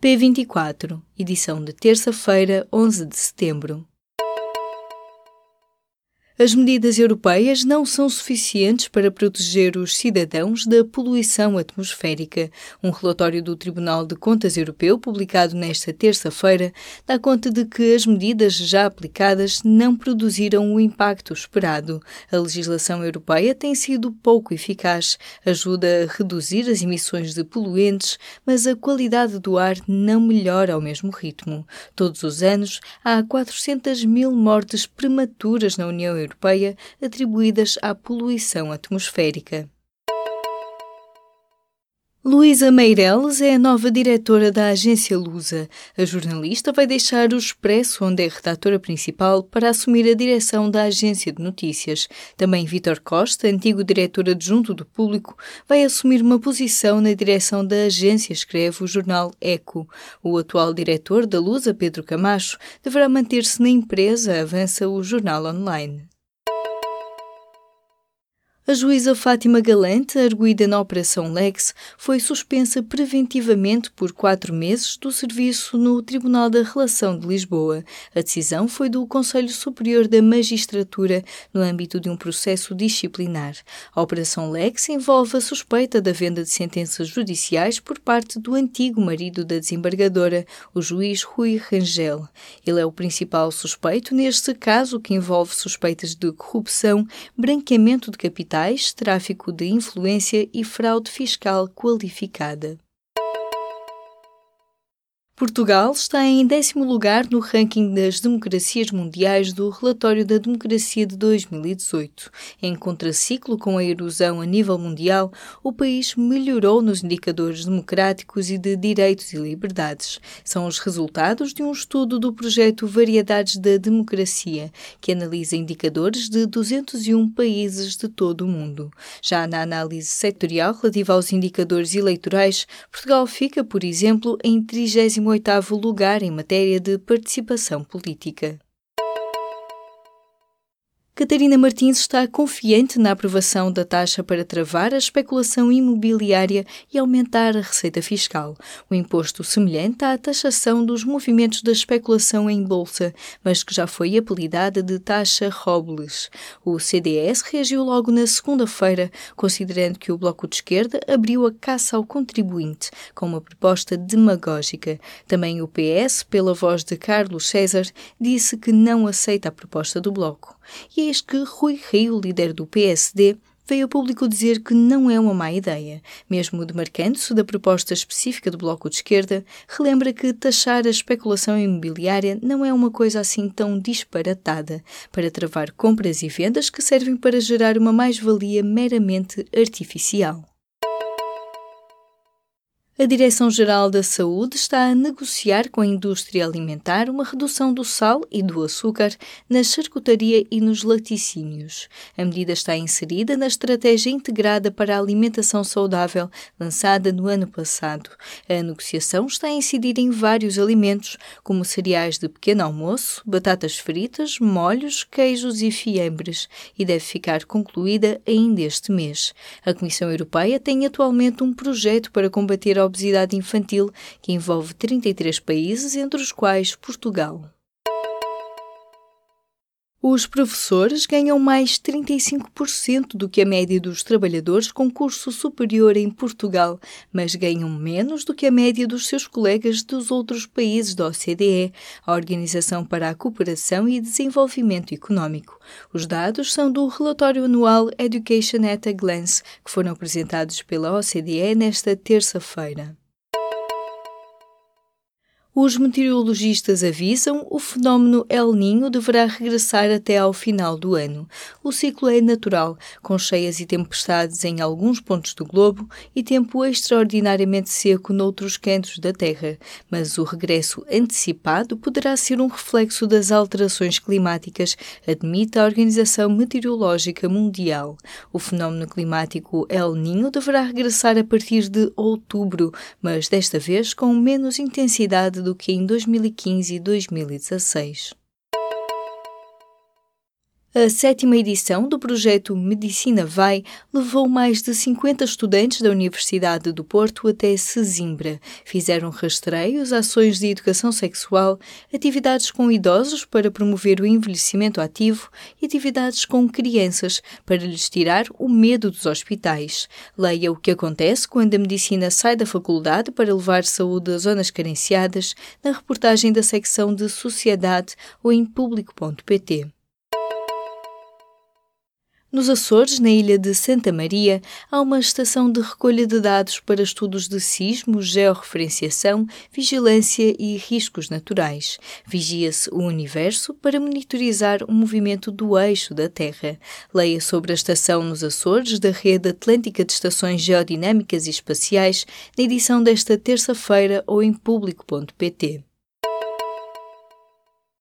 P24, edição de terça-feira, 11 de setembro. As medidas europeias não são suficientes para proteger os cidadãos da poluição atmosférica. Um relatório do Tribunal de Contas Europeu, publicado nesta terça-feira, dá conta de que as medidas já aplicadas não produziram o impacto esperado. A legislação europeia tem sido pouco eficaz, ajuda a reduzir as emissões de poluentes, mas a qualidade do ar não melhora ao mesmo ritmo. Todos os anos, há 400 mil mortes prematuras na União Europeia Europeia atribuídas à poluição atmosférica. Luísa Meireles é a nova diretora da agência Lusa. A jornalista vai deixar o Expresso, onde é redatora principal, para assumir a direção da agência de notícias. Também Vítor Costa, antigo diretor adjunto do Público, vai assumir uma posição na direção da agência, escreve o jornal Eco. O atual diretor da Lusa, Pedro Camacho, deverá manter-se na empresa, avança o jornal online. A juíza Fátima Galante, arguída na Operação Lex, foi suspensa preventivamente por quatro meses do serviço no Tribunal da Relação de Lisboa. A decisão foi do Conselho Superior da Magistratura no âmbito de um processo disciplinar. A Operação Lex envolve a suspeita da venda de sentenças judiciais por parte do antigo marido da desembargadora, o juiz Rui Rangel. Ele é o principal suspeito neste caso que envolve suspeitas de corrupção, branqueamento de capitais tráfico de influência e fraude fiscal qualificada. Portugal está em décimo lugar no ranking das democracias mundiais do Relatório da Democracia de 2018. Em contraciclo com a erosão a nível mundial, o país melhorou nos indicadores democráticos e de direitos e liberdades. São os resultados de um estudo do projeto Variedades da Democracia, que analisa indicadores de 201 países de todo o mundo. Já na análise sectorial relativa aos indicadores eleitorais, Portugal fica, por exemplo, em 30 oitavo lugar em matéria de participação política. Catarina Martins está confiante na aprovação da taxa para travar a especulação imobiliária e aumentar a receita fiscal. O imposto semelhante à taxação dos movimentos da especulação em bolsa, mas que já foi apelidada de taxa Robles. O CDS reagiu logo na segunda-feira, considerando que o Bloco de Esquerda abriu a caça ao contribuinte com uma proposta demagógica. Também o PS, pela voz de Carlos César, disse que não aceita a proposta do Bloco. E eis que Rui Rio, líder do PSD, veio a público dizer que não é uma má ideia. Mesmo demarcando-se da proposta específica do Bloco de Esquerda, relembra que taxar a especulação imobiliária não é uma coisa assim tão disparatada para travar compras e vendas que servem para gerar uma mais-valia meramente artificial. A Direção-Geral da Saúde está a negociar com a indústria alimentar uma redução do sal e do açúcar na charcutaria e nos laticínios. A medida está inserida na Estratégia Integrada para a Alimentação Saudável, lançada no ano passado. A negociação está a incidir em vários alimentos, como cereais de pequeno almoço, batatas fritas, molhos, queijos e fiambres, e deve ficar concluída ainda este mês. A Comissão Europeia tem atualmente um projeto para combater a obesidade infantil, que envolve 33 países, entre os quais Portugal. Os professores ganham mais 35% do que a média dos trabalhadores com curso superior em Portugal, mas ganham menos do que a média dos seus colegas dos outros países da OCDE, a Organização para a Cooperação e Desenvolvimento Económico. Os dados são do relatório anual Education at a Glance, que foram apresentados pela OCDE nesta terça-feira. Os meteorologistas avisam o fenómeno El Ninho deverá regressar até ao final do ano. O ciclo é natural, com cheias e tempestades em alguns pontos do globo e tempo extraordinariamente seco noutros cantos da Terra, mas o regresso antecipado poderá ser um reflexo das alterações climáticas, admite a Organização Meteorológica Mundial. O fenómeno climático El Ninho deverá regressar a partir de outubro, mas desta vez com menos intensidade do que em 2015 e 2016. A sétima edição do projeto Medicina Vai levou mais de 50 estudantes da Universidade do Porto até Sesimbra. Fizeram rastreios, ações de educação sexual, atividades com idosos para promover o envelhecimento ativo e atividades com crianças para lhes tirar o medo dos hospitais. Leia o que acontece quando a medicina sai da faculdade para levar saúde a zonas carenciadas na reportagem da secção de Sociedade ou em público.pt. Nos Açores, na ilha de Santa Maria, há uma estação de recolha de dados para estudos de sismos, georreferenciação, vigilância e riscos naturais. Vigia-se o universo para monitorizar o movimento do eixo da Terra. Leia sobre a estação nos Açores da Rede Atlântica de Estações Geodinâmicas e Espaciais na edição desta terça-feira ou em público.pt.